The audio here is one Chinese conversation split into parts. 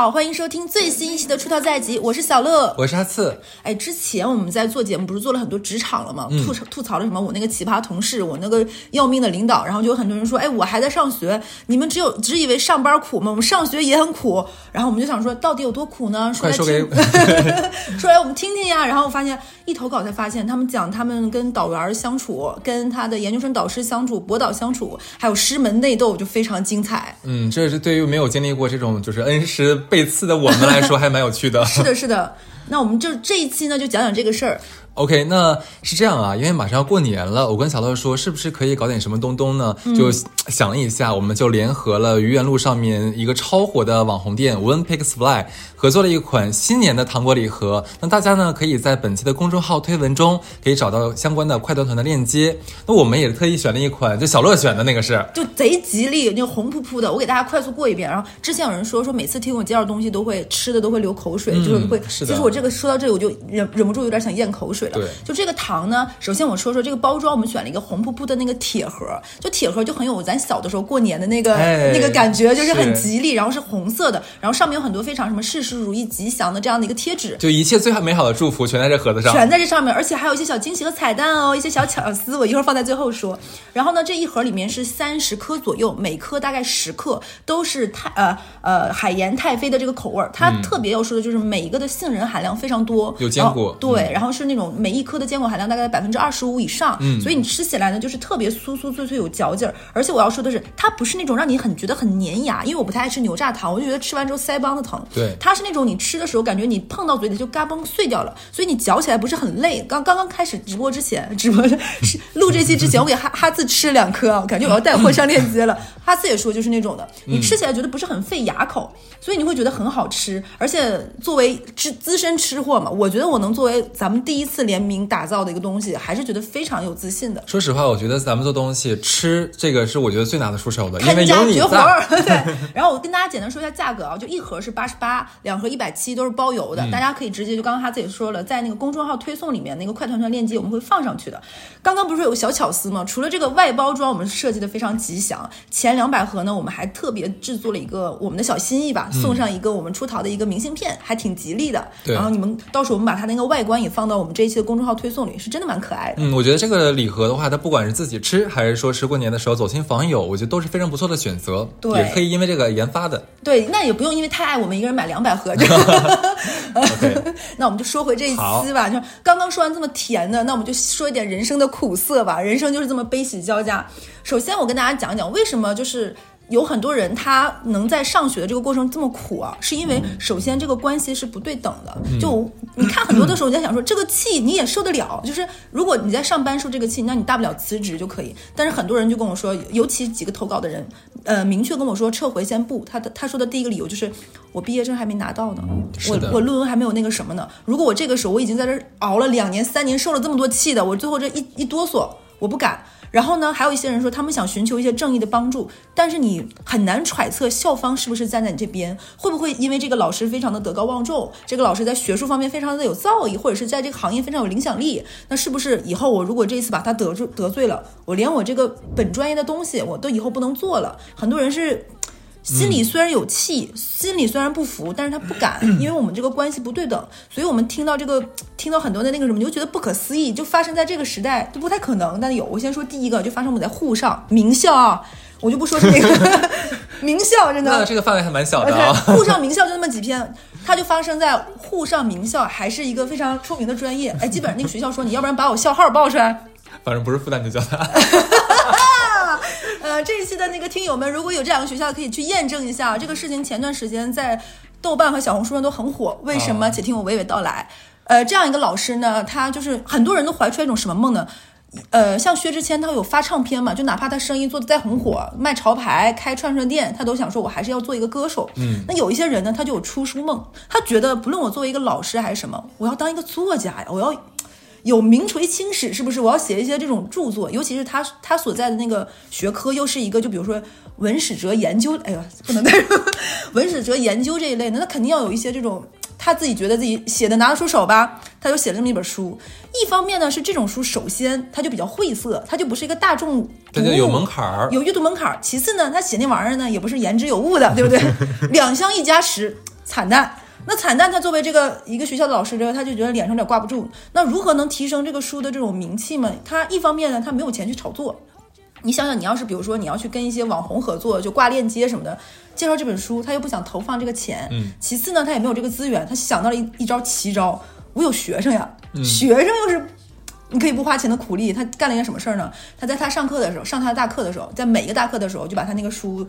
好，欢迎收听最新一期的出逃在即，我是小乐，我是阿次。哎，之前我们在做节目，不是做了很多职场了吗？吐槽吐槽了什么？我那个奇葩同事，我那个要命的领导，然后就有很多人说，哎，我还在上学，你们只有只以为上班苦吗？我们上学也很苦。然后我们就想说，到底有多苦呢？快说给 说来我们听听呀。然后我发现一投稿才发现，他们讲他们跟导员相处，跟他的研究生导师相处，博导相处，还有师门内斗，就非常精彩。嗯，这是对于没有经历过这种就是恩师。背刺的我们来说还蛮有趣的，是的，是的。那我们就这一期呢，就讲讲这个事儿。OK，那是这样啊，因为马上要过年了，我跟小乐说，是不是可以搞点什么东东呢？就想了一下，我们就联合了愚园路上面一个超火的网红店 One Pigs Fly，合作了一款新年的糖果礼盒。那大家呢，可以在本期的公众号推文中可以找到相关的快团团的链接。那我们也特意选了一款，就小乐选的那个是，就贼吉利，那个红扑扑的。我给大家快速过一遍。然后之前有人说说每次听我介绍东西都会吃的都会流口水，就是会。其实我这个说到这里，我就忍忍不住有点想咽口水了。对，就这个。糖呢？首先我说说这个包装，我们选了一个红扑扑的那个铁盒，就铁盒就很有咱小的时候过年的那个那个感觉，就是很吉利，然后是红色的，然后上面有很多非常什么事事如意、吉祥的这样的一个贴纸，就一切最美好的祝福全在这盒子上，全在这上面，而且还有一些小惊喜和彩蛋哦，一些小巧思，我一会儿放在最后说。然后呢，这一盒里面是三十颗左右，每颗大概十克，都是太呃呃海盐太妃的这个口味儿。它特别要说的就是每一个的杏仁含量非常多，有坚果，对，然后是那种每一颗的坚果含量大概百分之二十五以上，嗯所以你吃起来呢就是特别酥酥脆脆有嚼劲儿。而且我要说的是，它不是那种让你很觉得很粘牙，因为我不太爱吃牛轧糖，我就觉得吃完之后腮帮子疼。对，它是那种你吃的时候感觉你碰到嘴里就嘎嘣碎掉了，所以你嚼起来不是很累。刚刚刚开始直播之前，直播是录这期之前，我给哈哈次吃了两颗啊，感觉我要带货上链接了。哈次也说就是那种的，你吃起来觉得不是很费牙口，所以你会觉得很好吃。而且作为资资深吃货嘛，我觉得我能作为咱们第一次联名打造的一个东西，还是。觉得非常有自信的。说实话，我觉得咱们做东西吃这个是我觉得最拿得出手的，因为有你在。对。然后我跟大家简单说一下价格啊，就一盒是八十八，两盒一百七，都是包邮的。大家可以直接就刚刚他自己说了，在那个公众号推送里面那个快团团链接我们会放上去的。刚刚不是有个小巧思吗？除了这个外包装，我们设计的非常吉祥。前两百盒呢，我们还特别制作了一个我们的小心意吧，送上一个我们出淘的一个明信片，还挺吉利的。对。然后你们到时候我们把它那个外观也放到我们这一期的公众号推送里，是真的蛮可爱的。嗯，我觉得这个礼盒的话，它不管是自己吃，还是说是过年的时候走亲访友，我觉得都是非常不错的选择。对，也可以因为这个研发的。对，那也不用因为太爱我们一个人买两百盒。那我们就说回这一期吧，就刚刚说完这么甜的，那我们就说一点人生的苦涩吧。人生就是这么悲喜交加。首先，我跟大家讲讲为什么就是。有很多人他能在上学的这个过程这么苦啊，是因为首先这个关系是不对等的。就你看很多的时候，你在想说这个气你也受得了，就是如果你在上班受这个气，那你大不了辞职就可以。但是很多人就跟我说，尤其几个投稿的人，呃，明确跟我说撤回先不。他的他说的第一个理由就是我毕业证还没拿到呢，我我论文还没有那个什么呢。如果我这个时候我已经在这熬了两年三年，受了这么多气的，我最后这一一哆嗦，我不敢。然后呢，还有一些人说他们想寻求一些正义的帮助，但是你很难揣测校方是不是站在你这边，会不会因为这个老师非常的德高望重，这个老师在学术方面非常的有造诣，或者是在这个行业非常有影响力，那是不是以后我如果这一次把他得罪得罪了，我连我这个本专业的东西我都以后不能做了？很多人是。心里虽然有气，心里虽然不服，但是他不敢，因为我们这个关系不对等，所以我们听到这个，听到很多的那个什么，你就觉得不可思议，就发生在这个时代，就不太可能。但有，我先说第一个，就发生我们在沪上名校啊，我就不说这个 名校，真的，这个范围还蛮小的啊。沪上名校就那么几篇，它就发生在沪上名校，还是一个非常出名的专业。哎，基本上那个学校说，你要不然把我校号报出来。反正不是复旦就叫他。呃，这一期的那个听友们，如果有这两个学校，可以去验证一下这个事情。前段时间在豆瓣和小红书上都很火，为什么？且听我娓娓道来。呃，这样一个老师呢，他就是很多人都怀揣一种什么梦呢？呃，像薛之谦，他有发唱片嘛？就哪怕他生意做的再红火，卖潮牌、开串串店，他都想说，我还是要做一个歌手。嗯，那有一些人呢，他就有出书梦，他觉得不论我作为一个老师还是什么，我要当一个作家呀，我要。有名垂青史，是不是？我要写一些这种著作，尤其是他他所在的那个学科，又是一个就比如说文史哲研究，哎呀，不能带文史哲研究这一类的，那肯定要有一些这种他自己觉得自己写的拿得出手吧，他就写了这么一本书。一方面呢，是这种书首先它就比较晦涩，它就不是一个大众读物，有门槛儿，有阅读门槛儿。其次呢，他写那玩意儿呢，也不是言之有物的，对不对？两相一加十。惨淡。那惨淡，他作为这个一个学校的老师之后，他就觉得脸上有点挂不住。那如何能提升这个书的这种名气嘛？他一方面呢，他没有钱去炒作。你想想，你要是比如说你要去跟一些网红合作，就挂链接什么的，介绍这本书，他又不想投放这个钱。嗯。其次呢，他也没有这个资源，他想到了一一招奇招。我有学生呀，学生又是你可以不花钱的苦力。他干了一件什么事儿呢？他在他上课的时候，上他的大课的时候，在每一个大课的时候，就把他那个书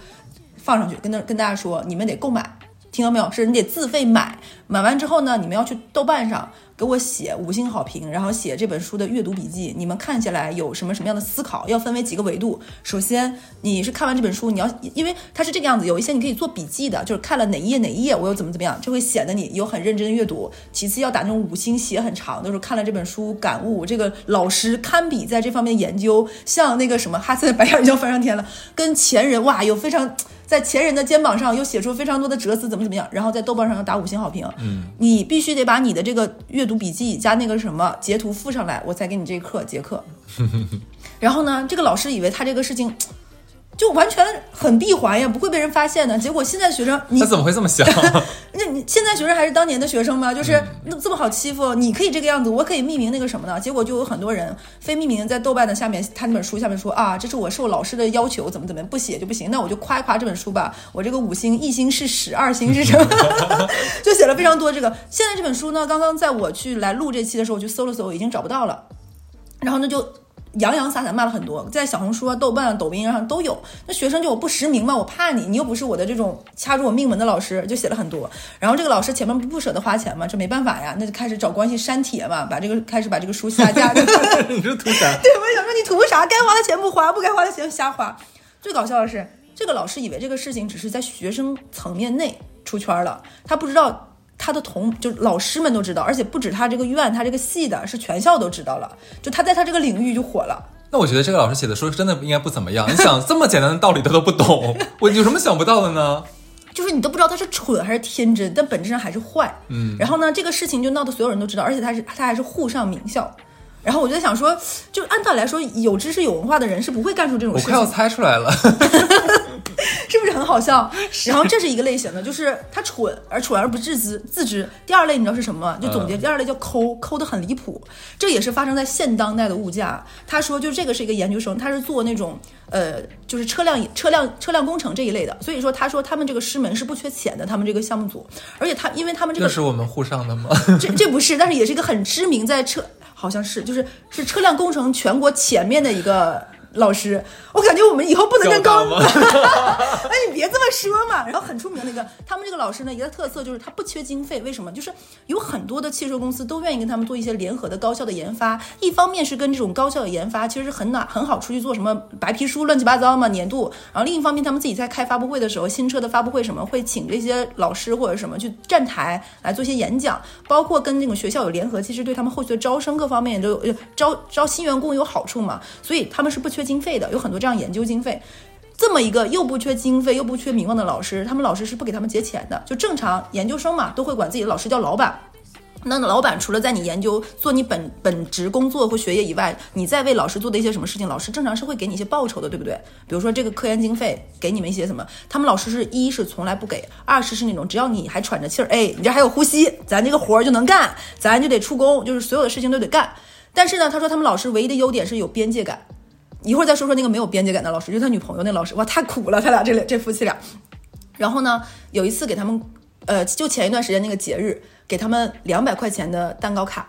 放上去，跟他跟大家说，你们得购买。听到没有？是你得自费买，买完之后呢，你们要去豆瓣上给我写五星好评，然后写这本书的阅读笔记。你们看起来有什么什么样的思考？要分为几个维度。首先，你是看完这本书，你要因为它是这个样子，有一些你可以做笔记的，就是看了哪一页哪一页，我又怎么怎么样，就会显得你有很认真阅读。其次，要打那种五星写很长，就是看了这本书感悟，这个老师堪比在这方面研究，像那个什么哈森白眼就要翻上天了，跟前人哇有非常。在前人的肩膀上又写出非常多的哲思，怎么怎么样，然后在豆瓣上要打五星好评。嗯，你必须得把你的这个阅读笔记加那个什么截图附上来，我才给你这课结课。然后呢，这个老师以为他这个事情。就完全很闭环呀，不会被人发现的。结果现在学生，他怎么会这么想？那你现在学生还是当年的学生吗？就是那这么好欺负？你可以这个样子，我可以匿名那个什么的。结果就有很多人非匿名在豆瓣的下面，他那本书下面说啊，这是我受老师的要求，怎么怎么样，不写就不行。那我就夸一夸这本书吧。我这个五星，一星是屎，二星是什么？就写了非常多这个。现在这本书呢，刚刚在我去来录这期的时候，我去搜了搜，已经找不到了。然后呢就。洋洋洒洒骂了很多，在小红书啊、豆瓣啊、抖音上都有。那学生就我不实名嘛，我怕你，你又不是我的这种掐住我命门的老师，就写了很多。然后这个老师前面不不舍得花钱嘛，这没办法呀，那就开始找关系删帖嘛，把这个开始把这个书下架。你这图啥？对，我想说你图啥？该花的钱不花，不该花的钱瞎花。最搞笑的是，这个老师以为这个事情只是在学生层面内出圈了，他不知道。他的同就老师们都知道，而且不止他这个院，他这个系的是全校都知道了。就他在他这个领域就火了。那我觉得这个老师写的书真的应该不怎么样。你想这么简单的道理他都不懂，我有什么想不到的呢？就是你都不知道他是蠢还是天真，但本质上还是坏。嗯。然后呢，这个事情就闹得所有人都知道，而且他是他还是沪上名校。然后我就在想说，就按道理来说，有知识有文化的人是不会干出这种事情。我快要猜出来了。是不是很好笑？然后这是一个类型的，就是他蠢而蠢而不自知自知。第二类你知道是什么？就总结第二类叫抠，抠的很离谱。这也是发生在现当代的物价。他说，就这个是一个研究生，他是做那种呃，就是车辆车辆车辆工程这一类的。所以说，他说他们这个师门是不缺钱的，他们这个项目组。而且他，因为他们这个是我们沪上的吗？这这不是，但是也是一个很知名，在车好像是就是是车辆工程全国前面的一个。老师，我感觉我们以后不能跟高，哎，你别这么说嘛。然后很出名那个，他们这个老师呢，一个特色就是他不缺经费。为什么？就是有很多的汽车公司都愿意跟他们做一些联合的高校的研发。一方面是跟这种高校的研发，其实很哪很好出去做什么白皮书乱七八糟嘛年度。然后另一方面，他们自己在开发布会的时候，新车的发布会什么会请这些老师或者什么去站台来做一些演讲，包括跟那种学校有联合，其实对他们后续的招生各方面都有招招新员工有好处嘛。所以他们是不缺。经费的有很多这样研究经费，这么一个又不缺经费又不缺名望的老师，他们老师是不给他们结钱的。就正常研究生嘛，都会管自己的老师叫老板。那老板除了在你研究做你本本职工作或学业以外，你在为老师做的一些什么事情，老师正常是会给你一些报酬的，对不对？比如说这个科研经费给你们一些什么，他们老师是一是从来不给，二是是那种只要你还喘着气儿，哎，你这还有呼吸，咱这个活儿就能干，咱就得出工，就是所有的事情都得干。但是呢，他说他们老师唯一的优点是有边界感。一会儿再说说那个没有边界感的老师，就是他女朋友那老师，哇，太苦了，他俩这这夫妻俩。然后呢，有一次给他们，呃，就前一段时间那个节日，给他们两百块钱的蛋糕卡，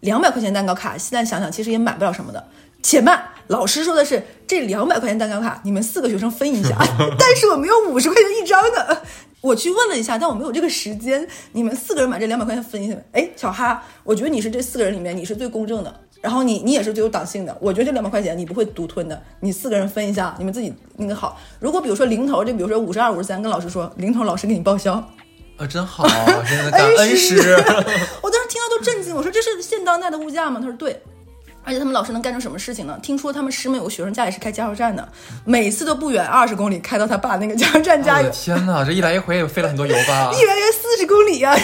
两百块钱蛋糕卡，现在想想其实也买不了什么的。且慢，老师说的是这两百块钱蛋糕卡，你们四个学生分一下，但是我没有五十块钱一张的。我去问了一下，但我没有这个时间，你们四个人把这两百块钱分一下。哎，小哈，我觉得你是这四个人里面你是最公正的。然后你你也是最有党性的，我觉得这两百块钱你不会独吞的，你四个人分一下，你们自己那个好。如果比如说零头，就比如说五十二、五十三，跟老师说零头，老师给你报销，啊，真好，真的感恩师。我当时听到都震惊，我说这是现当代的物价吗？他说对。而且他们老师能干成什么事情呢？听说他们师门有个学生家里是开加油站的，每次都不远二十公里开到他爸那个加油站加油。天哪，这一来一回也费了很多油吧？一来一回四十公里啊！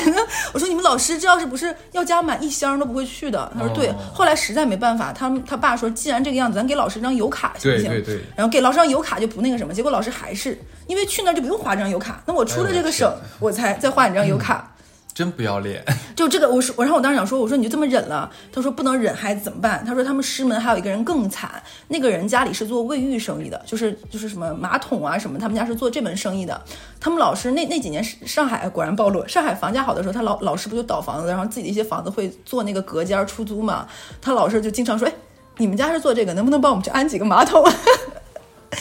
我说你们老师这要是不是要加满一箱都不会去的。他说对。后来实在没办法，他他爸说既然这个样子，咱给老师一张油卡行不行？对对对。然后给老师张油卡就不那个什么，结果老师还是因为去那儿就不用花这张油卡，那我出了这个省，哎我才再换你张油卡。真不要脸。就这个，我说，我然后我当时想说，我说你就这么忍了？他说不能忍，孩子怎么办？他说他们师门还有一个人更惨，那个人家里是做卫浴生意的，就是就是什么马桶啊什么，他们家是做这门生意的。他们老师那那几年上海果然暴露，上海房价好的时候，他老老师不就倒房子，然后自己的一些房子会做那个隔间出租嘛？他老师就经常说，哎，你们家是做这个，能不能帮我们去安几个马桶？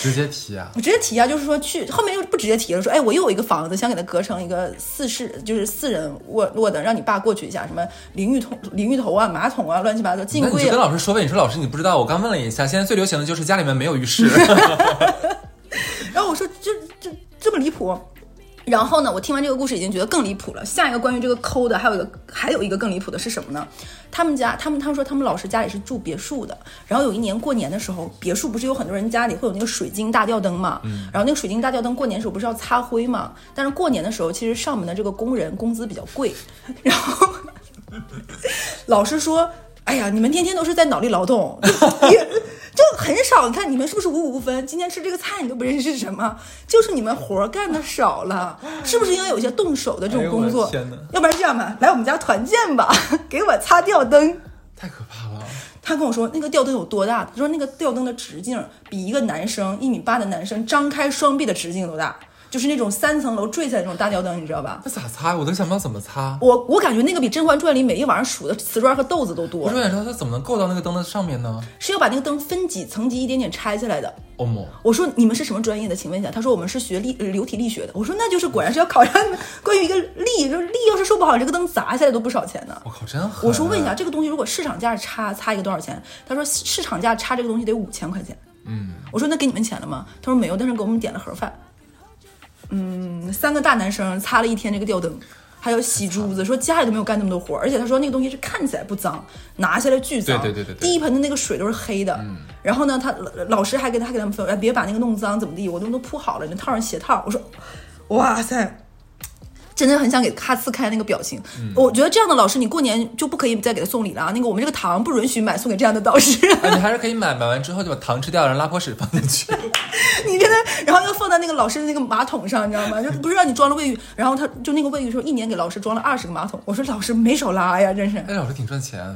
直接提啊！我直接提啊，就是说去后面又不直接提了，说哎，我又有一个房子，想给它隔成一个四室，就是四人卧卧的，让你爸过去一下，什么淋浴桶、淋浴头啊、马桶啊，乱七八糟，进柜你就跟。老师说呗，你说老师你不知道，我刚问了一下，现在最流行的就是家里面没有浴室。然后我说这这这么离谱。然后呢，我听完这个故事已经觉得更离谱了。下一个关于这个抠的，还有一个还有一个更离谱的是什么呢？他们家他们他们说他们老师家里是住别墅的，然后有一年过年的时候，别墅不是有很多人家里会有那个水晶大吊灯嘛？然后那个水晶大吊灯过年的时候不是要擦灰嘛？但是过年的时候，其实上门的这个工人工资比较贵，然后 老师说：“哎呀，你们天天都是在脑力劳动，就 很少。你看你们是不是五五不分？今天吃这个菜你都不认识是什么？就是你们活儿干的少了，是不是应该有一些动手的这种工作？天哪要不然这样吧，来我们家团建吧，给我擦吊灯。”太可怕了！他跟我说那个吊灯有多大？他说那个吊灯的直径比一个男生一米八的男生张开双臂的直径都大，就是那种三层楼坠下来那种大吊灯，你知道吧？那咋擦？我都想不到怎么擦。我我感觉那个比《甄嬛传》里每一晚上数的瓷砖和豆子都多我，说，你知道他怎么能够到那个灯的上面呢？是要把那个灯分几层级一点点拆下来的。哦莫，我说你们是什么专业的？请问一下。他说我们是学力呃流体力学的。我说那就是果然是要考上关于一个力，就是力要是受不好，这个灯砸下来都不少钱呢。我靠，真狠！我说问一下，这个东西如果市场价差擦一个多少钱？他说市场价差这个东西得五千块钱。嗯，我说那给你们钱了吗？他说没有，但是给我们点了盒饭。嗯，三个大男生擦了一天这个吊灯，还有洗珠子，说家里都没有干那么多活儿，而且他说那个东西是看起来不脏，拿下来巨脏。对对对对对第一盆的那个水都是黑的。然后呢，他老师还给他还给他们分，哎，别把那个弄脏，怎么地？我都都铺好了，你套上鞋套。我说，哇塞。真的很想给哈斯开那个表情，我觉得这样的老师，你过年就不可以再给他送礼了啊！那个我们这个糖不允许买送给这样的导师。哎，你还是可以买，买完之后就把糖吃掉，然后拉泡屎放进去。你真的，然后又放在那个老师的那个马桶上，你知道吗？就不是让你装了卫浴，然后他就那个卫浴说一年给老师装了二十个马桶。我说老师没少拉呀，真是。哎，老师挺赚钱啊，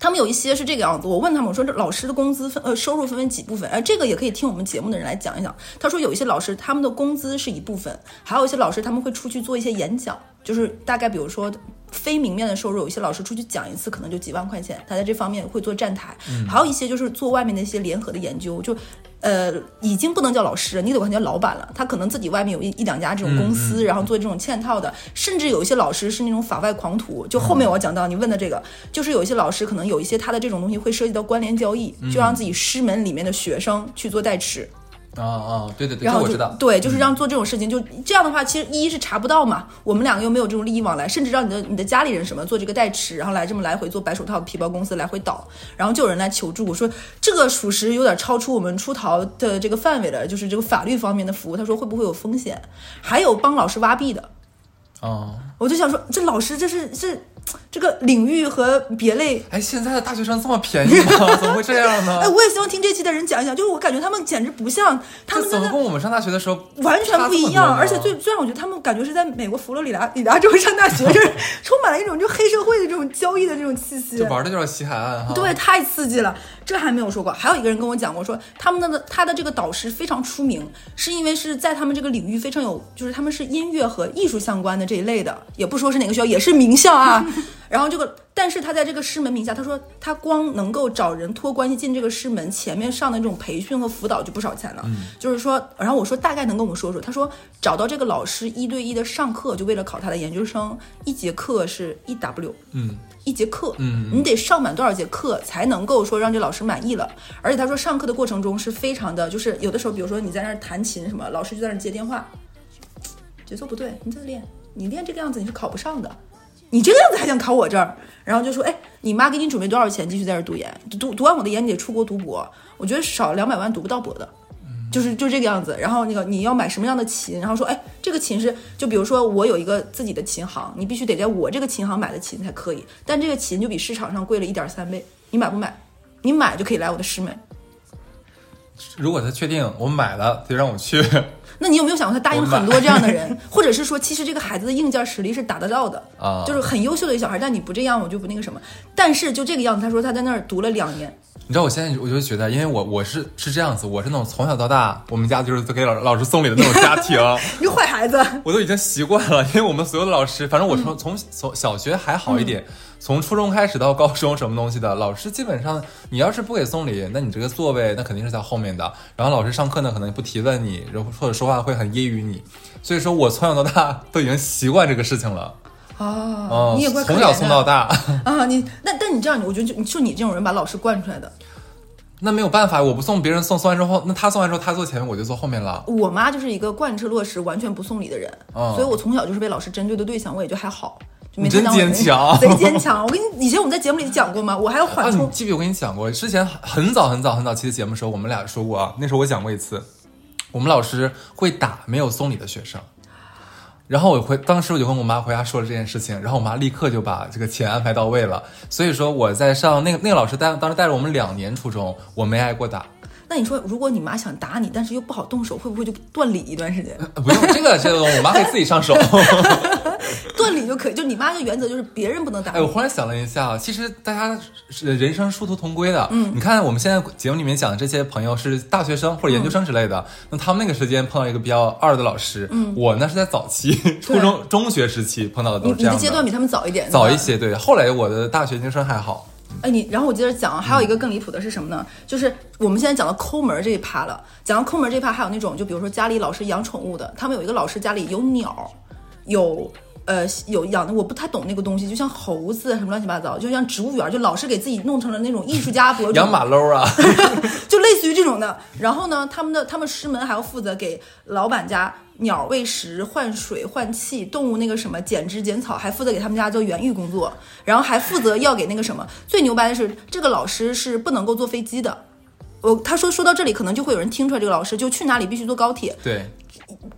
他。他们有一些是这个样子，我问他们，我说这老师的工资分呃收入分为几部分？哎，这个也可以听我们节目的人来讲一讲。他说有一些老师他们的工资是一部分，还有一些老师他们会出去做一些演讲，就是大概比如说非明面的收入，有一些老师出去讲一次可能就几万块钱，他在这方面会做站台，还有一些就是做外面的一些联合的研究，就。呃，已经不能叫老师，你得管他叫老板了。他可能自己外面有一一两家这种公司，然后做这种嵌套的，甚至有一些老师是那种法外狂徒。就后面我要讲到你问的这个，就是有一些老师可能有一些他的这种东西会涉及到关联交易，就让自己师门里面的学生去做代持。哦哦，对对对，然后我知道。对，就是让做这种事情，就这样的话，其实一是查不到嘛，我们两个又没有这种利益往来，甚至让你的你的家里人什么做这个代持，然后来这么来回做白手套皮包公司来回倒，然后就有人来求助，我说这个属实有点超出我们出逃的这个范围了，就是这个法律方面的服务，他说会不会有风险？还有帮老师挖币的，哦，我就想说，这老师这是这 这个领域和别类哎，现在的大学生这么便宜吗？怎么会这样呢哎，？我也希望听这期的人讲一讲，就是我感觉他们简直不像他们怎么跟我们上大学的时候完全不一样，而且最最让我觉得他们感觉是在美国佛罗里达里达州上大学，就 是充满了一种就黑社会的这种交易的这种气息就。玩的就是西海岸哈。对，太刺激了，这还没有说过。还有一个人跟我讲过，说他们的他的这个导师非常出名，是因为是在他们这个领域非常有，就是他们是音乐和艺术相关的这一类的，也不说是哪个学校，也是名校啊。然后这个，但是他在这个师门名下，他说他光能够找人托关系进这个师门，前面上的这种培训和辅导就不少钱了。就是说，然后我说大概能跟我们说说，他说找到这个老师一对一的上课，就为了考他的研究生，一节课是一 W。嗯，一节课，嗯你得上满多少节课才能够说让这老师满意了？而且他说上课的过程中是非常的，就是有的时候，比如说你在那儿弹琴什么，老师就在那儿接电话，节奏不对，你再练，你练这个样子你是考不上的，你这个样子还想考我这儿？然后就说，哎，你妈给你准备多少钱继续在这读研？读读完我的研你得出国读博，我觉得少两百万读不到博的。就是就这个样子，然后那个你要买什么样的琴，然后说，哎，这个琴是，就比如说我有一个自己的琴行，你必须得在我这个琴行买的琴才可以，但这个琴就比市场上贵了一点三倍，你买不买？你买就可以来我的师门。如果他确定我买了，就让我去。那你有没有想过，他答应很多这样的人，或者是说，其实这个孩子的硬件实力是达得到的 啊。就是很优秀的一个小孩，但你不这样，我就不那个什么。但是就这个样子，他说他在那儿读了两年，你知道我现在我就觉得，因为我我是是这样子，我是那种从小到大，我们家就是给老老师送礼的那种家庭，你个坏孩子。我都已经习惯了。因为我们所有的老师，反正我从从从小学还好一点，从初中开始到高中什么东西的，老师基本上你要是不给送礼，那你这个座位那肯定是在后面的。然后老师上课呢，可能不提问你，然后或者说话会很揶揄你。所以说我从小到大都已经习惯这个事情了。哦哦，，你也怪从小送到的大。啊！你那但你这样，我觉得就就你这种人把老师惯出来的。那没有办法，我不送别人送，送完之后，那他送完之后他坐前面，我就坐后面了。我妈就是一个贯彻落实、完全不送礼的人，哦所以我从小就是被老师针对的对象，我也就还好。就没你真坚强 贼坚强！我跟你以前我们在节目里讲过吗？我还要啊，缓冲。你记不记得我跟你讲过？之前很早很早很早期的节目时候，我们俩说过啊。那时候我讲过一次，我们老师会打没有送礼的学生。然后我回，当时我就跟我妈回家说了这件事情，然后我妈立刻就把这个钱安排到位了。所以说我在上那个那个老师带当时带了我们两年初中，我没挨过打。那你说，如果你妈想打你，但是又不好动手，会不会就断理一段时间？呃不用这个这个，我妈可以自己上手。断理就可以，就你妈的原则就是别人不能打哎，我。忽然想了一下，其实大家是人生殊途同归的。嗯，你看我们现在节目里面讲的这些朋友是大学生或者研究生之类的，那他们那个时间碰到一个比较二的老师，嗯，我呢是在早期初中中学时期碰到的都是这样的你的阶段比他们早一点，早一些，对。后来我的大学研究生还好，哎，你然后我接着讲啊，还有一个更离谱的是什么呢？就是我们现在讲到抠门儿这一趴了，讲到抠门儿这一趴，还有那种就比如说家里老是养宠物的，他们有一个老师家里有鸟，有。呃，有养的我不太懂那个东西，就像猴子什么乱七八糟，就像植物园，就老是给自己弄成了那种艺术家博主，养马骝啊，就类似于这种的。然后呢，他们的他们师门还要负责给老板家鸟喂食、换水、换气，动物那个什么剪枝剪草，还负责给他们家做园艺工作，然后还负责要给那个什么。最牛掰的是，这个老师是不能够坐飞机的。我他说说到这里，可能就会有人听出来，这个老师就去哪里必须坐高铁，对，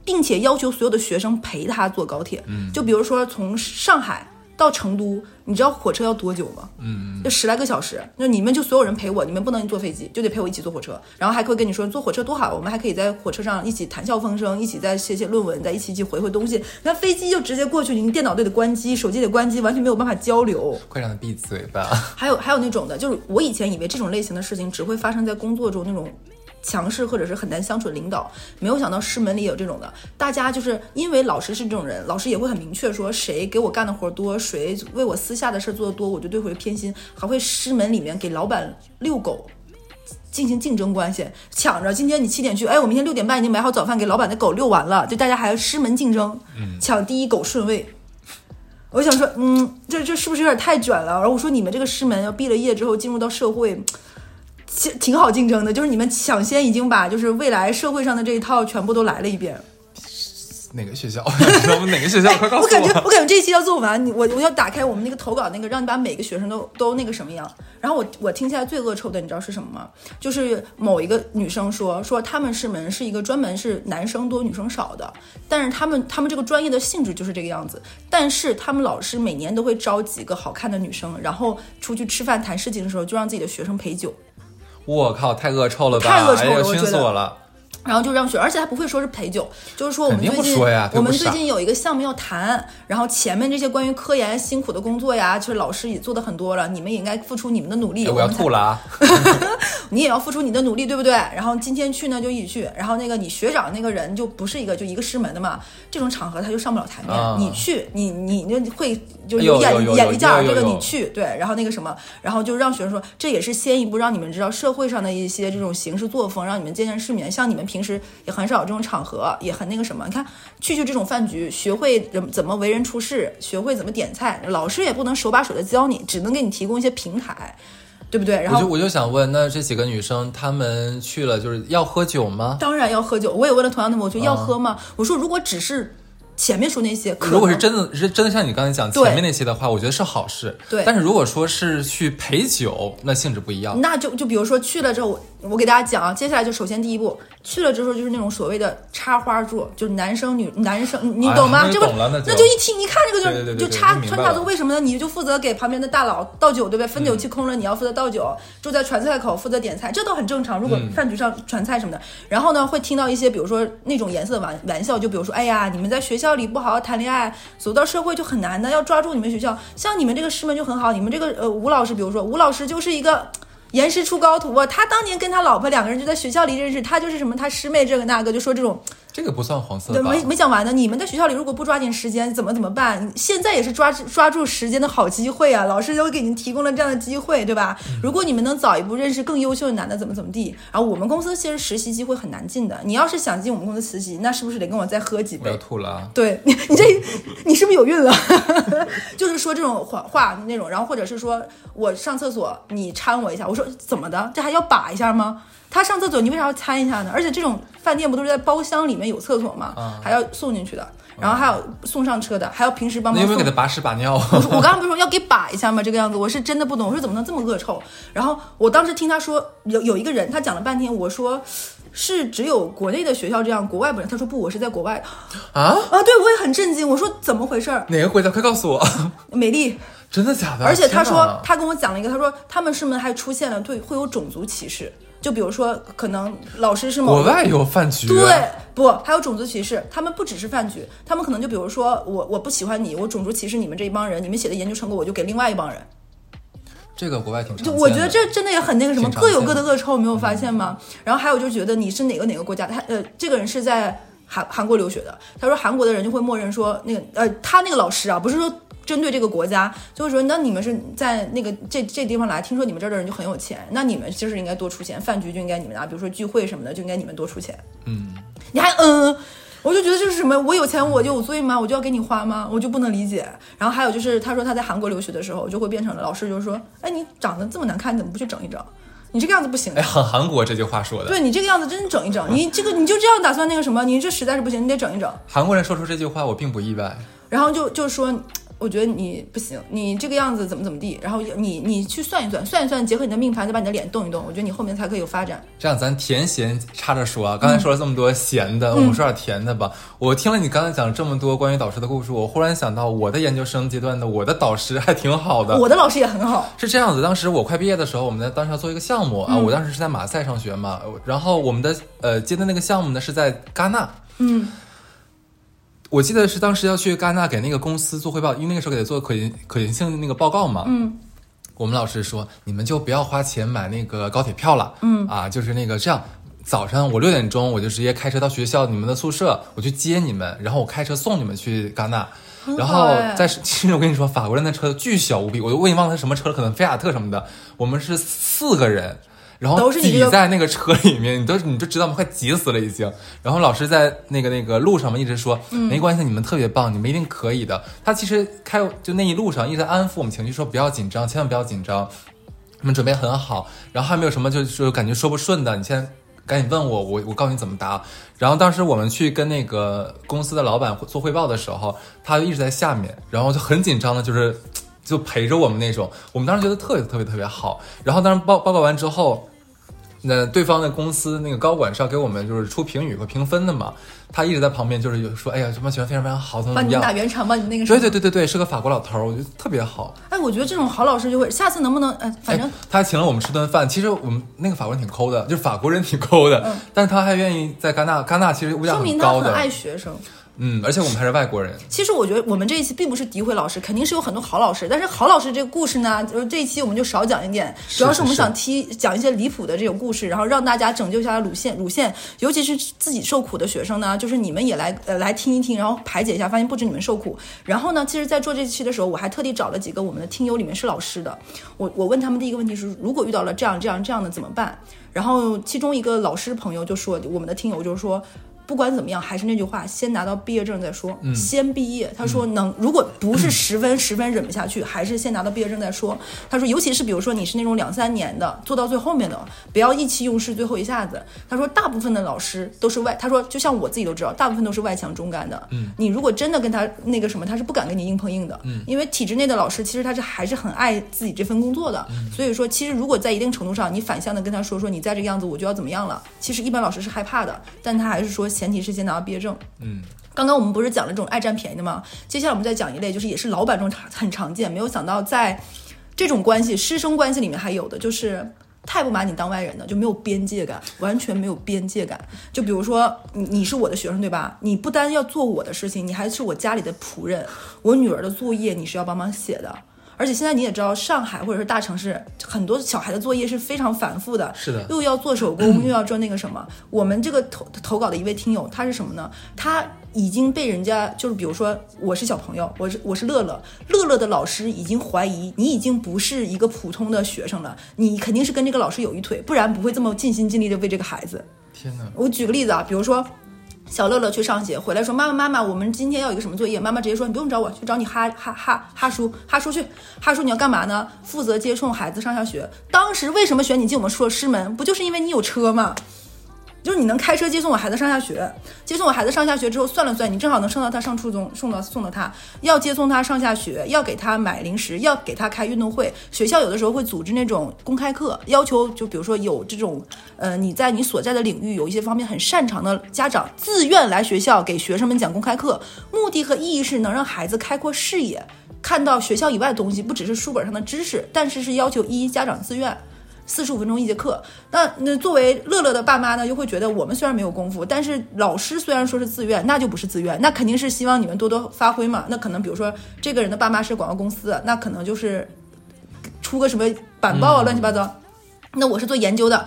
并且要求所有的学生陪他坐高铁。嗯，就比如说从上海到成都，你知道火车要多久吗？嗯，就十来个小时。那你们就所有人陪我，你们不能坐飞机，就得陪我一起坐火车。然后还会跟你说坐火车多好，我们还可以在火车上一起谈笑风生，一起再写写论文，再一起一起回回东西。那飞机就直接过去，你电脑都得关机，手机得关机，完全没有办法交流。快让他闭嘴吧。还有还有那种的，就是我以前以为这种类型的事情只会发生在工作中那种强势或者是很难相处的领导，没有想到师门里也有这种的。大家就是因为老师是这种人，老师也会很明确说谁给我干的活多，谁为我私下的事做的多，我就对谁偏心，还会师门里面给老板遛狗。进行竞争关系，抢着今天你七点去，哎，我明天六点半已经买好早饭给老板的狗遛完了，就大家还要师门竞争，抢第一狗顺位。我想说，嗯，这这是不是有点太卷了？然后我说，你们这个师门要毕了业之后进入到社会，挺挺好竞争的，就是你们抢先已经把就是未来社会上的这一套全部都来了一遍。哪个学校？哪个学校？快告诉我感觉，我感觉这一期要做完，你我我要打开我们那个投稿那个，让你把每个学生都都那个什么样。然后我我听起来最恶臭的，你知道是什么吗？就是某一个女生说说他们是门是一个专门是男生多女生少的，但是他们他们这个专业的性质就是这个样子。但是他们老师每年都会招几个好看的女生，然后出去吃饭谈事情的时候，就让自己的学生陪酒。我靠，太恶臭了吧！太恶臭了，熏死我了。然后就让学，而且他不会说是陪酒，就是说我们最近我们最近有一个项目要谈，然后前面这些关于科研辛苦的工作呀，就是老师也做的很多了，你们也应该付出你们的努力。哎我要了啊！你也要付出你的努力，对不对？然后今天去呢就一起去，然后那个你学长那个人就不是一个就一个师门的嘛，这种场合他就上不了台面。啊你去，你你那会就哎呦眼有有有眼力劲儿，有有有这个你去对，然后那个什么，然后就让学生说，这也是先一步让你们知道社会上的一些这种行事作风，让你们见见世面。像你们平时也很少有这种场合，也很那个什么，你看去去这种饭局，学会人怎么为人处事，学会怎么点菜，老师也不能手把手的教你，只能给你提供一些平台。对不对？然后我就我就想问，那这几个女生她们去了，就是要喝酒吗？当然要喝酒。我也问了同样的问题，我说要喝吗？嗯我说如果只是前面说那些，如果是真的是真的像你刚才讲前面那些的话，我觉得是好事。对，但是如果说是去陪酒，那性质不一样。那就就比如说去了之后。我给大家讲啊，接下来就首先第一步去了之后就是那种所谓的插花座，就是男生女男生，你懂吗？就那那就一听一看这个就就插穿插座，为什么呢？你就负责给旁边的大佬倒酒，对不对？分酒器空了，你要负责倒酒，住在传菜口负责点菜，这都很正常。如果饭局上传菜什么的，然后呢会听到一些比如说那种颜色的玩玩笑，就比如说哎呀，你们在学校里不好好谈恋爱，走到社会就很难的，要抓住你们学校。像你们这个师门就很好，你们这个呃吴老师，比如说吴老师就是一个。严师出高徒啊！他当年跟他老婆两个人就在学校里认识，他就是什么他师妹这个那个，就说这种。这个不算黄色。对，没没讲完呢。你们在学校里如果不抓紧时间，怎么怎么办？现在也是抓抓住时间的好机会啊！老师都给您提供了这样的机会，对吧？如果你们能早一步认识更优秀的男的，怎么怎么地？然后我们公司其实实习机会很难进的。你要是想进我们公司实习，那是不是得跟我再喝几杯？要吐了。对你，你这你是不是有孕了？就是说这种话话那种，然后或者是说我上厕所你搀我一下，我说怎么的？这还要把一下吗？他上厕所，你为啥要搀一下呢？而且这种饭店不都是在包厢里面有厕所吗？还要送进去的，然后还有送上车的，还要平时帮忙。你有没有给他把屎把尿？我刚刚不是说要给把一下吗？这个样子，我是真的不懂。我说怎么能这么恶臭？然后我当时听他说有有一个人，他讲了半天，我说是只有国内的学校这样，国外不？他说不，我是在国外啊啊！对，我也很震惊。我说怎么回事？哪个国家？快告诉我。美丽。真的假的？而且他说他跟我讲了一个，他说他们师门还出现了对会有种族歧视。就比如说，可能老师是某国外有饭局，对不？还有种族歧视，他们不只是饭局，他们可能就比如说，我我不喜欢你，我种族歧视你们这一帮人，你们写的研究成果我就给另外一帮人。这个国外挺就我觉得这真的也很那个什么，各有各的恶臭，没有发现吗？然后还有就觉得你是哪个哪个国家，他呃，这个人是在韩韩国留学的，他说韩国的人就会默认说那个呃，他那个老师啊，不是说。针对这个国家，就会说，那你们是在那个这这地方来，听说你们这儿的人就很有钱，那你们就是应该多出钱，饭局就应该你们拿，比如说聚会什么的，就应该你们多出钱。嗯，你还嗯，我就觉得这是什么？我有钱我就有罪吗？我就要给你花吗？我就不能理解。然后还有就是，他说他在韩国留学的时候，就会变成了老师就是说，哎，你长得这么难看，你怎么不去整一整？你这个样子不行。哎，很韩国这句话说的。对你这个样子真整一整，你这个你就这样打算那个什么？你这实在是不行，你得整一整。韩国人说出这句话，我并不意外。然后就就说。我觉得你不行，你这个样子怎么怎么地，然后你你去算一算，算一算，结合你的命盘，再把你的脸动一动，我觉得你后面才可以有发展。这样咱甜咸插着说啊，刚才说了这么多咸的，我们说点甜的吧。我听了你刚才讲这么多关于导师的故事，我忽然想到我的研究生阶段的我的导师还挺好的，我的老师也很好。是这样子，当时我快毕业的时候，我们在当时要做一个项目啊，我当时是在马赛上学嘛，然后我们的呃接的那个项目呢是在戛纳，嗯。我记得是当时要去戛纳给那个公司做汇报，因为那个时候给他做可行可行性的那个报告嘛。嗯，我们老师说，你们就不要花钱买那个高铁票了。嗯，啊，就是那个这样，早上我六点钟我就直接开车到学校你们的宿舍，我去接你们，然后我开车送你们去戛纳。然后在 其实我跟你说，法国人的车巨小无比，我我已经忘了他什么车了，可能菲亚特什么的。我们是四个人。然后挤在那个车里面，你都你就知道吗？快挤死了已经。然后老师在那个那个路上嘛，一直说没关系，你们特别棒，你们一定可以的。他其实开就那一路上一直在安抚我们情绪，说不要紧张，千万不要紧张，你们准备很好。然后还没有什么就是感觉说不顺的，你现在赶紧问我，我我告诉你怎么答。然后当时我们去跟那个公司的老板做汇报的时候，他就一直在下面，然后就很紧张的，就是。就陪着我们那种，我们当时觉得特别特别特别好。然后当时报报告完之后，那对方的公司那个高管是要给我们就是出评语和评分的嘛。他一直在旁边就是有说，哎呀，什么喜欢非常非常好，怎么怎么样？帮你打圆场，帮你那个。对对对对对，是个法国老头儿，我觉得特别好。哎，我觉得这种好老师就会，下次能不能，哎，反正他还请了我们吃顿饭。其实我们那个法国人挺抠的，就是法国人挺抠的，但是他还愿意在戛纳，戛纳其实物价很高的，爱学生。嗯，而且我们还是外国人。其实我觉得我们这一期并不是诋毁老师，肯定是有很多好老师。但是好老师这个故事呢，就是这一期我们就少讲一点，主要是我们想提讲一些离谱的这种故事，然后让大家拯救一下乳腺乳腺，尤其是自己受苦的学生呢，就是你们也来呃来听一听，然后排解一下，发现不止你们受苦。然后呢，其实，在做这期的时候，我还特地找了几个我们的听友里面是老师的，我我问他们第一个问题是，如果遇到了这样这样这样的怎么办？然后其中一个老师朋友就说，我们的听友就是说。不管怎么样，还是那句话，先拿到毕业证再说，先毕业。他说能，如果不是十分十分忍不下去，还是先拿到毕业证再说。他说，尤其是比如说你是那种两三年的，做到最后面的，不要意气用事，最后一下子。他说，大部分的老师都是外，他说就像我自己都知道，大部分都是外强中干的。嗯，你如果真的跟他那个什么，他是不敢跟你硬碰硬的。嗯，因为体制内的老师其实他是还是很爱自己这份工作的。嗯，所以说其实如果在一定程度上，你反向的跟他说说你再这个样子，我就要怎么样了。其实一般老师是害怕的，但他还是说前提是先拿到毕业证。嗯，刚刚我们不是讲了这种爱占便宜的吗？接下来我们再讲一类，就是也是老板中很常见，没有想到在这种关系师生关系里面还有的，就是太不把你当外人了，就没有边界感，完全没有边界感。就比如说你你是我的学生对吧？你不单要做我的事情，你还是我家里的仆人，我女儿的作业你是要帮忙写的。而且现在你也知道，上海或者是大城市，很多小孩的作业是非常繁复的，是的，又要做手工，又要做那个什么。我们这个投投稿的一位听友，他是什么呢？他已经被人家就是，比如说我是小朋友，我是我是乐乐，乐乐的老师已经怀疑你已经不是一个普通的学生了，你肯定是跟这个老师有一腿，不然不会这么尽心尽力的为这个孩子。天哪！我举个例子啊，比如说。小乐乐去上学回来说：“妈妈，妈妈，我们今天要一个什么作业？”妈妈直接说：“你不用找我，去找你哈哈哈哈叔，哈叔去。哈叔你要干嘛呢？负责接送孩子上下学。当时为什么选你进我们硕师门？不就是因为你有车吗？”就是你能开车接送我孩子上下学，接送我孩子上下学之后，算了算，你正好能送到他上初中，送到送到他要接送他上下学，要给他买零食，要给他开运动会。学校有的时候会组织那种公开课，要求就比如说有这种，呃，你在你所在的领域有一些方面很擅长的家长自愿来学校给学生们讲公开课，目的和意义是能让孩子开阔视野，看到学校以外的东西，不只是书本上的知识，但是是要求一家长自愿。四十五分钟一节课，那那作为乐乐的爸妈呢，又会觉得我们虽然没有功夫，但是老师虽然说是自愿，那就不是自愿，那肯定是希望你们多多发挥嘛。那可能比如说这个人的爸妈是广告公司，那可能就是出个什么板报啊，乱七八糟。那我是做研究的，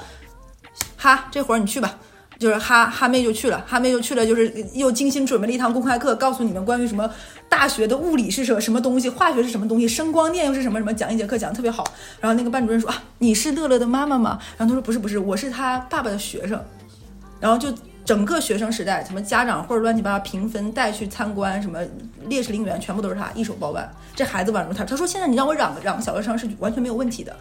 哈，这活儿你去吧。就是哈哈妹就去了，哈妹就去了，就是又精心准备了一堂公开课，告诉你们关于什么大学的物理是什么什么东西，化学是什么东西，声光电又是什么什么，讲一节课讲的特别好。然后那个班主任说啊，你是乐乐的妈妈吗？然后他说不是不是，我是他爸爸的学生。然后就整个学生时代，什么家长或者乱七八糟评分带去参观，什么烈士陵园，全部都是他一手包办。这孩子宛如他，他说现在你让我嚷嚷小学生是完全没有问题的。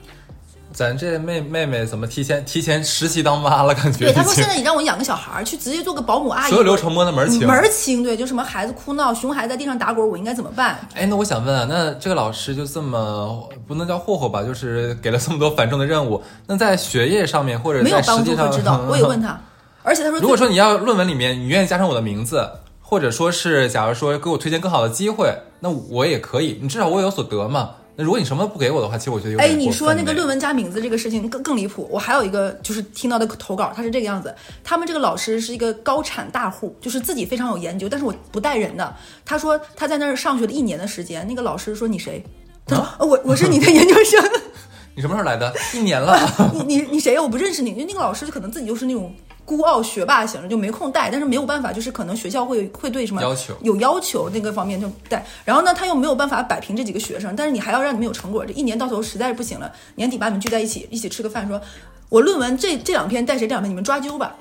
咱这妹妹妹怎么提前提前实习当妈了？感觉对他说：“现在你让我养个小孩儿，去直接做个保姆阿姨，所有流程摸得门清。门清，对，就什么孩子哭闹，熊孩子在地上打滚，我应该怎么办？哎，那我想问啊，那这个老师就这么不能叫霍霍吧？就是给了这么多繁重的任务，那在学业上面或者没有帮助会知道？我也问他，而且他说，如果说你要论文里面你愿意加上我的名字，或者说是假如说给我推荐更好的机会，那我也可以，你至少我有所得嘛。”那如果你什么都不给我的话，其实我觉得有点哎，你说那个论文加名字这个事情更更离谱。我还有一个就是听到的投稿，他是这个样子：他们这个老师是一个高产大户，就是自己非常有研究，但是我不带人的。他说他在那儿上学了一年的时间，那个老师说你谁？他说我我是你的研究生。你什么时候来的？一年了。你你你谁呀？我不认识你。因为那个老师就可能自己就是那种。孤傲学霸型的就没空带，但是没有办法，就是可能学校会会对什么要求有要求那个方面就带。然后呢，他又没有办法摆平这几个学生，但是你还要让你们有成果，这一年到头实在是不行了。年底把你们聚在一起，一起吃个饭，说我论文这这两篇带谁这两篇你们抓阄吧，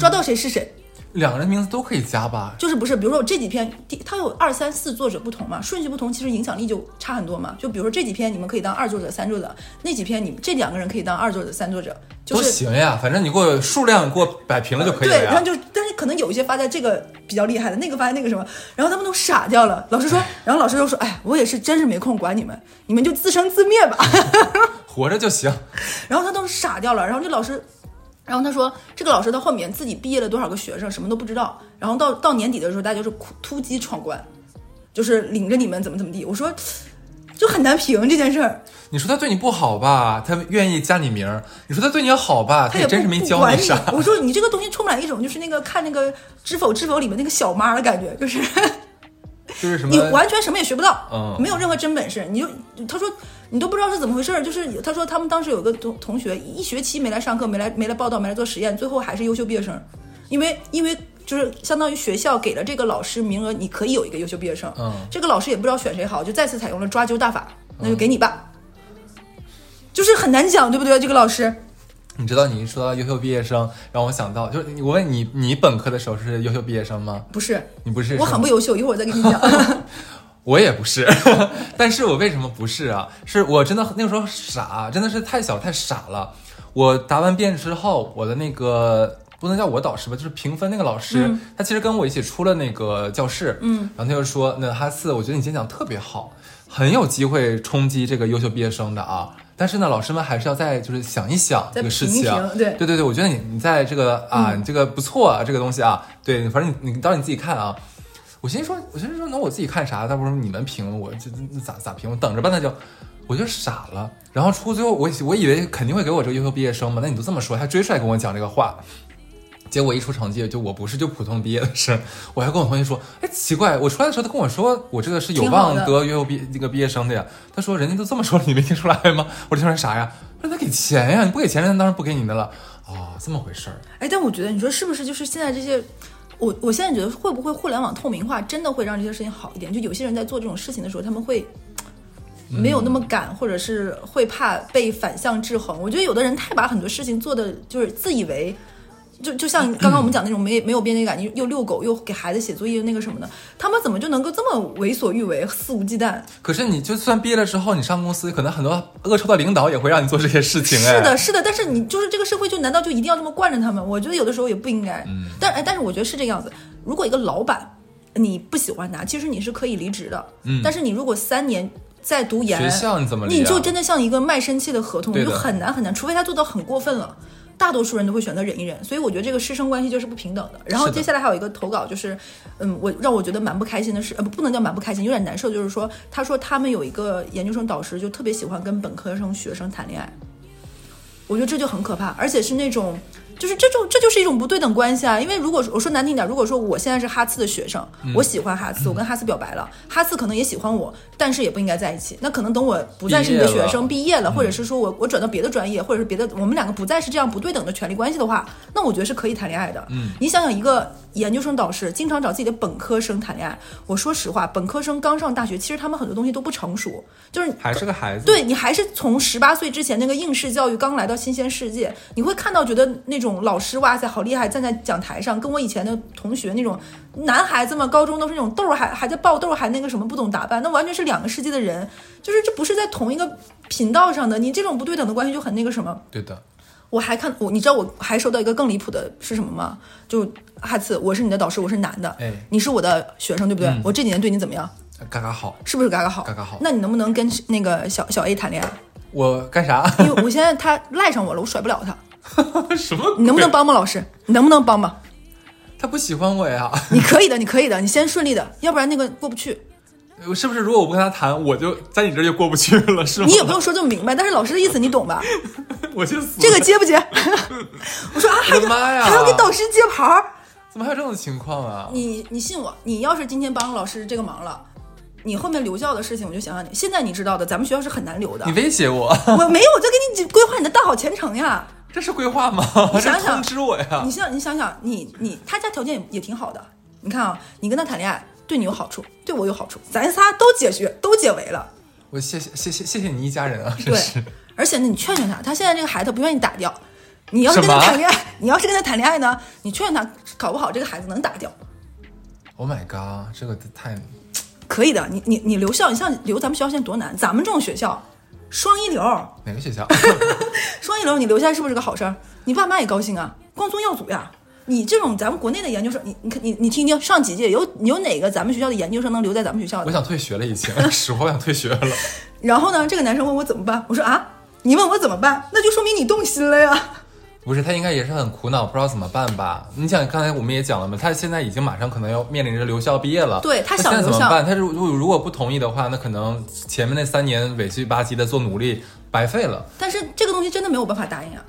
抓到谁是谁。两个人名字都可以加吧？就是不是？比如说我这几篇，它有二三四作者不同嘛，顺序不同，其实影响力就差很多嘛。就比如说这几篇你们可以当二作者、三作者，那几篇你们这两个人可以当二作者、三作者，都行呀。反正你给我数量给我摆平了就可以了对，然后就但是可能有一些发在这个比较厉害的，那个发在那个什么，然后他们都傻掉了。老师说，然后老师就说，哎，我也是真是没空管你们，你们就自生自灭吧，活着就行。然后他都傻掉了，然后这老师。然后他说，这个老师到后面自己毕业了多少个学生，什么都不知道。然后到到年底的时候，大家就是突击闯关，就是领着你们怎么怎么地。我说，就很难评这件事儿。你说他对你不好吧？他愿意加你名儿。你说他对你好吧？他也真是没教你啥。我说你这个东西充满一种就是那个看那个《知否知否》里面那个小妈的感觉，就是。就是什么？你完全什么也学不到，嗯，没有任何真本事。你就他说你都不知道是怎么回事儿。就是他说他们当时有个同同学一学期没来上课，没来没来报道，没来做实验，最后还是优秀毕业生。因为因为就是相当于学校给了这个老师名额，你可以有一个优秀毕业生。嗯，这个老师也不知道选谁好，就再次采用了抓阄大法，那就给你吧。就是很难讲，对不对？这个老师。你知道，你一说到优秀毕业生，让我想到，就是我问你，你本科的时候是优秀毕业生吗？不是，你不是，我很不优秀，一会儿再跟你讲。我也不是，但是我为什么不是啊？是我真的那个时候傻，真的是太小太傻了。我答完辩之后，我的那个不能叫我导师吧，就是评分那个老师，他其实跟我一起出了那个教室，嗯，然后他就说，那哈斯，我觉得你今天讲特别好，很有机会冲击这个优秀毕业生的啊。但是呢，老师们还是要再就是想一想这个事情，对对对对，我觉得你你在这个啊，你这个不错啊，这个东西啊，对，反正你你到时候你自己看啊。我心说，我心说，那我自己看啥？他不说你们评，我这咋咋评？我等着吧，那就，我就傻了。然后出最后，我我以为肯定会给我这个优秀毕业生嘛。那你都这么说，还追出来跟我讲这个话，结果一出成绩，就我不是就普通毕业的生。我还跟我同学说，哎，奇怪，我出来的时候他跟我说，我这个是有望得优秀毕那个毕业生的呀。他说，人家都这么说了，你没听出来吗？我说听说啥呀？说他给钱呀，你不给钱，人家当然不给你的了。哦，这么回事儿。哎，但我觉得，你说是不是？就是现在这些。我我现在觉得会不会互联网透明化真的会让这些事情好一点？就有些人在做这种事情的时候，他们会没有那么敢，或者是会怕被反向制衡。我觉得有的人太把很多事情做的就是自以为。就就像刚刚我们 讲那种没没有边界感，又又遛狗又给孩子写作业那个什么的，他们怎么就能够这么为所欲为、肆无忌惮？可是你就算毕业了之后，你上公司，可能很多恶臭的领导也会让你做这些事情。是的，是的，但是你就是这个社会，就难道就一定要这么惯着他们？我觉得有的时候也不应该。嗯。但哎，但是我觉得是这个样子。如果一个老板你不喜欢他，其实你是可以离职的。嗯。但是你如果三年在读研，学校你怎么？你就真的像一个卖身契的合同，就很难很难，除非他做到很过分了。大多数人都会选择忍一忍，所以我觉得这个师生关系就是不平等的。然后接下来还有一个投稿，就是，嗯，我让我觉得蛮不开心的是，呃，不，不能叫蛮不开心，有点难受，就是说，他说他们有一个研究生导师就特别喜欢跟本科生学生谈恋爱，我觉得这就很可怕，而且是那种。就是这种，这就是一种不对等关系啊！因为如果我说难听点，如果说我现在是哈茨的学生，我喜欢哈茨，我跟哈茨表白了，哈茨可能也喜欢我，但是也不应该在一起。那可能等我不再是你的学生，毕业了，或者是说我我转到别的专业，或者是别的，我们两个不再是这样不对等的权利关系的话，那我觉得是可以谈恋爱的。嗯，你想想，一个研究生导师经常找自己的本科生谈恋爱，我说实话，本科生刚上大学，其实他们很多东西都不成熟，就是还是个孩子。对你还是从十八岁之前那个应试教育刚来到新鲜世界，你会看到觉得那种老师哇塞。好厉害！站在讲台上，跟我以前的同学那种男孩子嘛，高中都是那种痘儿，还还在爆痘，还那个什么不懂打扮，那完全是两个世界的人，就是这不是在同一个频道上的。你这种不对等的关系就很那个什么。对的。我还看我，你知道我还收到一个更离谱的是什么吗？就哈次，我是你的导师，我是男的，哎，你是我的学生，对不对？我这几年对你怎么样？嘎嘎好，是不是嘎嘎好？嘎嘎好。那你能不能跟那个小小 A 谈恋爱？我干啥？因为我现在他赖上我了，我甩不了他。什么？你能不能帮帮老师？你能不能帮帮？他不喜欢我呀。你可以的，你可以的，你先顺利的，要不然那个过不去。是不是？如果我不跟他谈，我就在你这就过不去了，是吗？你也不用说这么明白，但是老师的意思你懂吧？我就死。这个接不接？我说啊，我的妈呀，还要给导师接盘儿？怎么还有这种情况啊？你你信我，你要是今天帮老师这个忙了，你后面留校的事情，我就想想你。现在你知道的，咱们学校是很难留的。你威胁我？我没有，我在给你规划你的大好前程呀。这是规划吗？你想想，通知我呀！你想，你想想，你你他家条件也也挺好的。你看啊，你跟他谈恋爱，对你有好处，对我有好处，咱仨都解决，都解围了。我谢谢谢谢谢谢你一家人啊！对，而且呢，你劝劝他，他现在这个孩子不愿意打掉。你要是跟他谈恋爱，你要是跟他谈恋爱呢，你劝劝他，搞不好这个孩子能打掉。Oh my god，这个太可以的。你你你留校，你像留咱们学校现在多难，咱们这种学校。双一流，哪个学校？双一流，你留下是不是个好事儿？你爸妈也高兴啊，光宗耀祖呀。你这种咱们国内的研究生，你你看你你听听，上几届有有哪个咱们学校的研究生能留在咱们学校的？我想退学了，已经，实话，我想退学了。然后呢，这个男生问我怎么办，我说啊，你问我怎么办，那就说明你动心了呀。不是他应该也是很苦恼，不知道怎么办吧？你想刚才我们也讲了嘛，他现在已经马上可能要面临着留校毕业了。对他想怎么办？他如如如果不同意的话，那可能前面那三年委屈吧唧的做努力白费了。但是这个东西真的没有办法答应啊。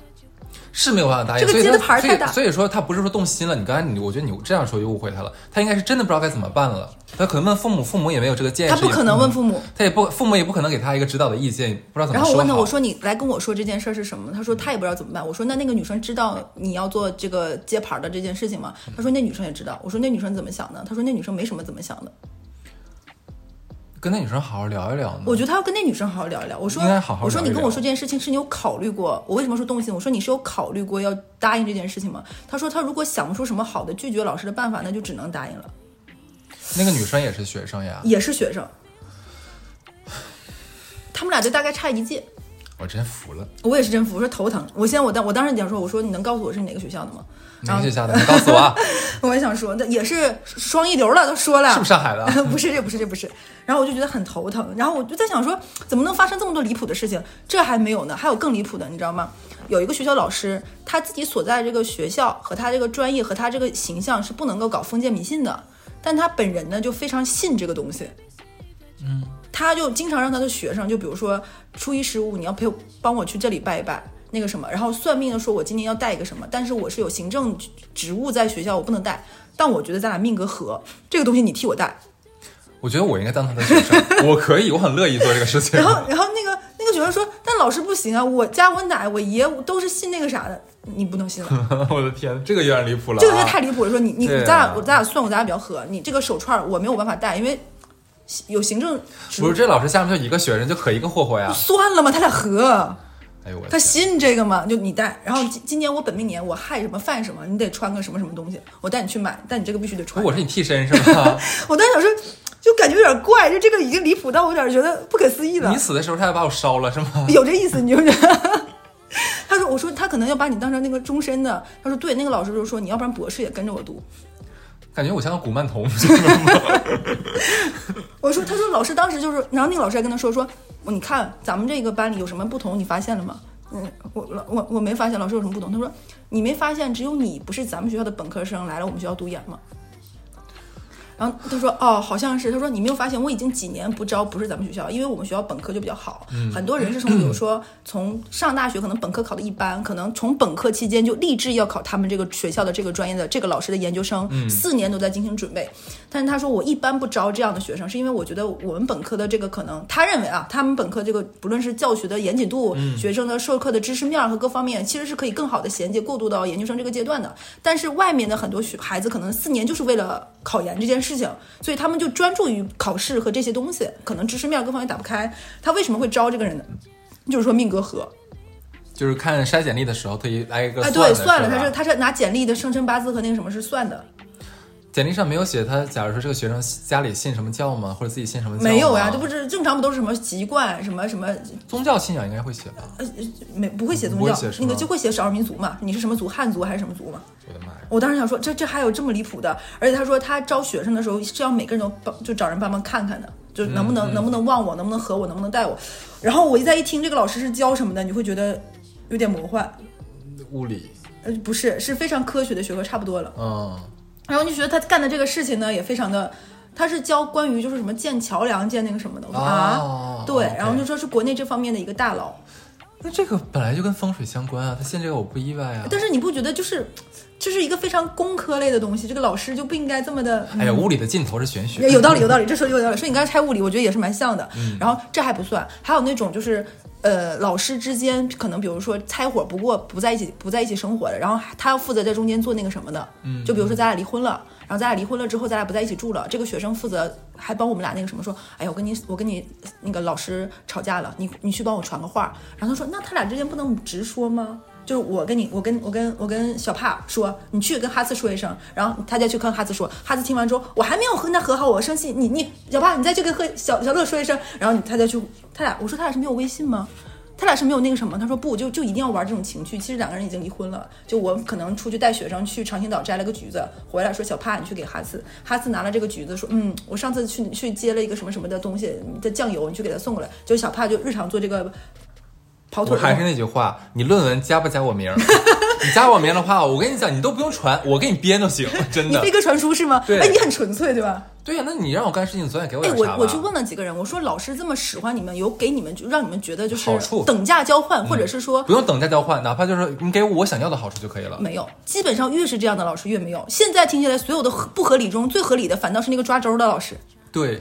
是没有办法答应，这个接的牌太大，所以说他不是说动心了。你刚才你，我觉得你这样说就误会他了。他应该是真的不知道该怎么办了。他可能问父母，父母也没有这个建议。他不可能问父母，他也不，父母也不可能给他一个指导的意见，不知道怎么说。然后我问他，我说你来跟我说这件事是什么？他说他也不知道怎么办。我说那那个女生知道你要做这个接盘的这件事情吗？他说那女生也知道。我说那女生怎么想的？他说那女生没什么怎么想的。跟那女生好好聊一聊呢？我觉得他要跟那女生好好聊一聊。我说应该好好我说你跟我说这件事情是你有考虑过？我为什么说动心？我说你是有考虑过要答应这件事情吗？他说他如果想不出什么好的拒绝老师的办法，那就只能答应了。那个女生也是学生呀，也是学生，他们俩就大概差一届。我真服了。我也是真服，我说头疼。我现在我当我当时想说，我说你能告诉我是哪个学校的吗？哪个学校的？你告诉我啊，我也想说，那也是双一流了，都说了，是不是上海的？不是，这不是，这不是。然后我就觉得很头疼，然后我就在想说，怎么能发生这么多离谱的事情？这还没有呢，还有更离谱的，你知道吗？有一个学校老师，他自己所在这个学校和他这个专业和他这个形象是不能够搞封建迷信的，但他本人呢就非常信这个东西。嗯，他就经常让他的学生，就比如说初一十五，你要陪我帮我去这里拜一拜。那个什么，然后算命的说，我今年要带一个什么，但是我是有行政职务在学校，我不能带。但我觉得咱俩命格合，这个东西你替我带。我觉得我应该当他的学生，我可以，我很乐意做这个事情。然后，然后那个那个学生说，但老师不行啊，我家我奶我爷都是信那个啥的，你不能信了。我的天，这个有点离谱了、啊，这个就太离谱了。说你你咱俩我咱俩算过，咱俩比较合，你这个手串我没有办法戴，因为有行政职务不是这老师下面就一个学生就可一个霍霍呀？算了嘛，他俩合。哎呦我他，信这个吗？就你带，然后今今年我本命年我害什么犯什么，你得穿个什么什么东西，我带你去买，但你这个必须得穿。我是你替身是吧？我当时想说，就感觉有点怪，就这个已经离谱到我有点觉得不可思议了你。死的时候他要把我烧了是吗？有这意思，你就是。他说：“我说他可能要把你当成那个终身的。”他说：“对，那个老师就说你要不然博士也跟着我读。感觉我像个古曼童。”我说：“他说老师当时就是，然后那个老师还跟他说说，你看咱们这个班里有什么不同，你发现了吗？”嗯，我我我没发现老师有什么不同。他说：“你没发现只有你不是咱们学校的本科生来了我们学校读研吗？”然后他说：“哦，好像是。”他说：“你没有发现我已经几年不招不是咱们学校，因为我们学校本科就比较好，很多人是从比如说从上大学可能本科考的一般，可能从本科期间就立志要考他们这个学校的这个专业的这个老师的研究生，四年都在进行准备。但是他说我一般不招这样的学生，是因为我觉得我们本科的这个可能，他认为啊，他们本科这个不论是教学的严谨度，学生的授课的知识面儿和各方面，其实是可以更好的衔接过渡到研究生这个阶段的。但是外面的很多学孩子可能四年就是为了考研这件事情，所以他们就专注于考试和这些东西，可能知识面各方面打不开。他为什么会招这个人呢？就是说命格合，就是看筛简历的时候特意来一个哎，对，算了，他是他是拿简历的生辰八字和那个什么是算的，简历上没有写他，假如说这个学生家里信什么教吗？或者自己信什么教？没有呀，这不是正常不都是什么籍贯什么什么宗教信仰应该会写吧？呃没不会写宗教那个就会写少数民族嘛，你是什么族，汉族还是什么族嘛？我的妈呀！我当时想说，这这还有这么离谱的？而且他说他招学生的时候是要每个人都帮，就找人帮忙看看的，就能不能、嗯能不能忘我，能不能和我，能不能带我。然后我一再一听这个老师是教什么的，你会觉得有点魔幻，物理，呃，不是，是非常科学的学科，差不多了。嗯，然后就觉得他干的这个事情呢，也非常的，他是教关于就是什么建桥梁、建那个什么的。我说、啊，哦对然后就说是国内这方面的一个大佬。那这个本来就跟风水相关啊，他信这个我不意外啊。但是你不觉得就是，这是一个非常工科类的东西，这个老师就不应该这么的。哎呀，物理的尽头是玄学，有道理，有道理，这说有道理。说你刚才拆物理，我觉得也是蛮像的。嗯然后这还不算，还有那种就是，呃，老师之间可能比如说拆伙，不过不在一起，不在一起生活的，然后他要负责在中间做那个什么的。嗯就比如说咱俩离婚了，然后咱俩离婚了之后，咱俩不在一起住了，这个学生负责还帮我们俩那个什么说，哎呀，我跟你我跟你那个老师吵架了，你你去帮我传个话。然后他说，那他俩之间不能直说吗？就是我跟你，我跟我跟我跟小帕说，你去跟哈斯说一声，然后他再去跟哈斯说，哈斯听完之后，我还没有和他和好，我生气，你你小帕，你再去跟和小小乐说一声，然后你他再去，他俩我说他俩是没有微信吗？他俩是没有那个什么，他说不，就就一定要玩这种情趣。其实两个人已经离婚了。就我可能出去带学生去长兴岛摘了个橘子，回来说小帕你去给哈斯，哈斯拿了这个橘子说，嗯，我上次去去接了一个什么什么的东西的酱油，你去给他送过来。就小帕就日常做这个跑腿我还是那句话，你论文加不加我名儿？你加我名的话，我跟你讲，你都不用传，我给你编都行，真的你飞。鸽传书是吗？对哎，你很纯粹对吧？对呀、那你让我干事情，总得给我哎，点啥吧？我我去问了几个人，我说老师这么使唤你们，有给你们就让你们觉得就是好处嗯等价交换，或者是说不用等价交换，哪怕就是你给我我想要的好处就可以了。没有，基本上越是这样的老师越没有。现在听起来，所有的不合理中最合理的，反倒是那个抓周的老师。对，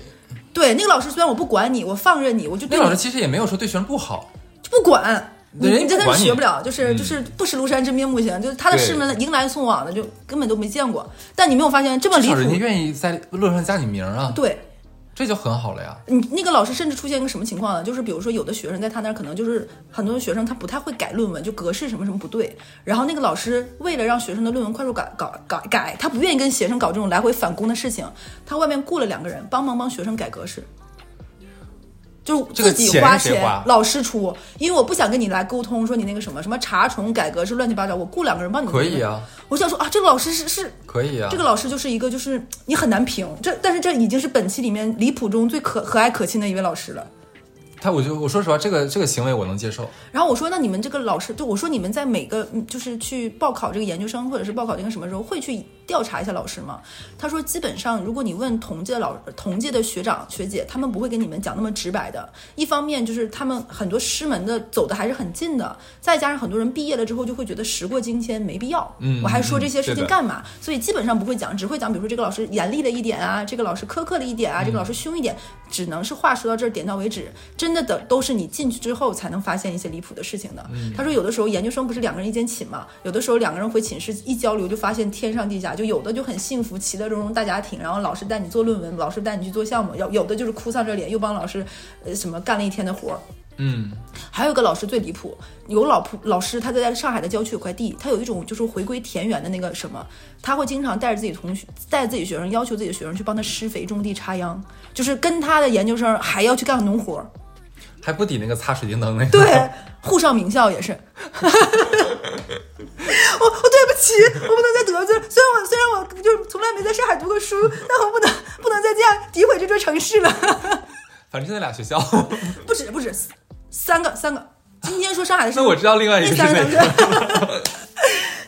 对，那个老师虽然我不管你，我放任你，我就对你那老师其实也没有说对学生不好，就不管。你你真的是学不了，就是嗯就是不识庐山真面目行，就是他的对师门迎来送往的，就根本都没见过。但你没有发现这么离至少人家？愿意在论文上加你名儿啊。对，这就很好了呀。你那个老师甚至出现一个什么情况呢？就是比如说有的学生在他那儿可能就是很多学生他不太会改论文，就格式什么什么不对，然后那个老师为了让学生的论文快速改搞改改，他不愿意跟学生搞这种来回返工的事情，他外面雇了两个人帮忙帮学生改格式。就自己花钱，老师出，因为我不想跟你来沟通，说你那个什么什么查重改革是乱七八糟，我雇两个人帮你。可以啊，我想说啊，这个老师是是，可以啊，这个老师就是一个就是你很难评，这但是这已经是本期里面离谱中最可和蔼可亲的一位老师了。他，我就我说实话，这个这个行为我能接受。然后我说，那你们这个老师，就我说你们在每个就是去报考这个研究生，或者是报考这个什么时候会去调查一下老师嘛？他说，基本上如果你问同届老同届的学长学姐，他们不会跟你们讲那么直白的。一方面就是他们很多师门的走的还是很近的，再加上很多人毕业了之后就会觉得时过境迁，没必要。嗯，我还说这些事情干嘛？所以基本上不会讲，只会讲，比如说这个老师严厉了一点啊，这个老师苛刻了一点啊，这个老师凶一点，只能是话说到这儿，点到为止。真。的的都是你进去之后才能发现一些离谱的事情的。他说，有的时候研究生不是两个人一间寝嘛，有的时候两个人回寝室一交流，就发现天上地下。就有的就很幸福，其乐融融大家庭，然后老师带你做论文，老师带你去做项目；要有的就是哭丧着脸，又帮老师呃什么干了一天的活儿。嗯，还有个老师最离谱，有老婆老师他在在上海的郊区有块地，他有一种就是回归田园的那个什么，他会经常带着自己同学，带着自己学生，要求自己的学生去帮他施肥、种地、插秧，就是跟他的研究生还要去干农活儿。还不抵那个擦水晶灯那个。对，沪上名校也是。我我对不起，我不能再得罪。虽然我虽然我就从来没在上海读过书，但我不能不能再这样诋毁这座城市了。反正就那俩学校。不止不止，三个三个。今天说上海的事，那我知道另外一个是哪个。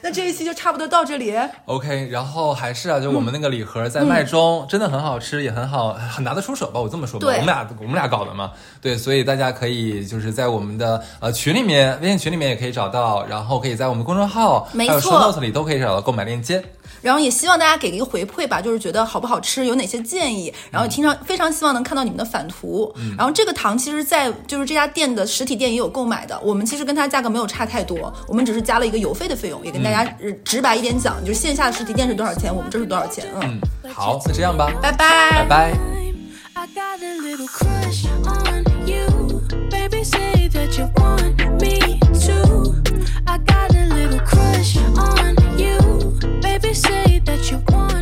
那这一期就差不多到这里。OK，然后还是啊，就我们那个礼盒在卖中，真的很好吃，也很好，很拿得出手吧？我这么说吧，我们俩我们俩搞的嘛。对，所以大家可以就是在我们的呃群里面，微信群里面也可以找到，然后可以在我们公众号还有 show note 里都可以找到购买链接。然后也希望大家给一个回馈吧就是觉得好不好吃有哪些建议然后也听常非常希望能看到你们的返图。然后这个糖其实在就是这家店的实体店也有购买的我们其实跟它价格没有差太多我们只是加了一个邮费的费用也跟大家直白一点讲就是线下的实体店是多少钱我们这是多少钱嗯好就这样吧。拜拜。拜拜。I got a little crush on you. Baby say that you want me too. I got a little crush on you. say that you want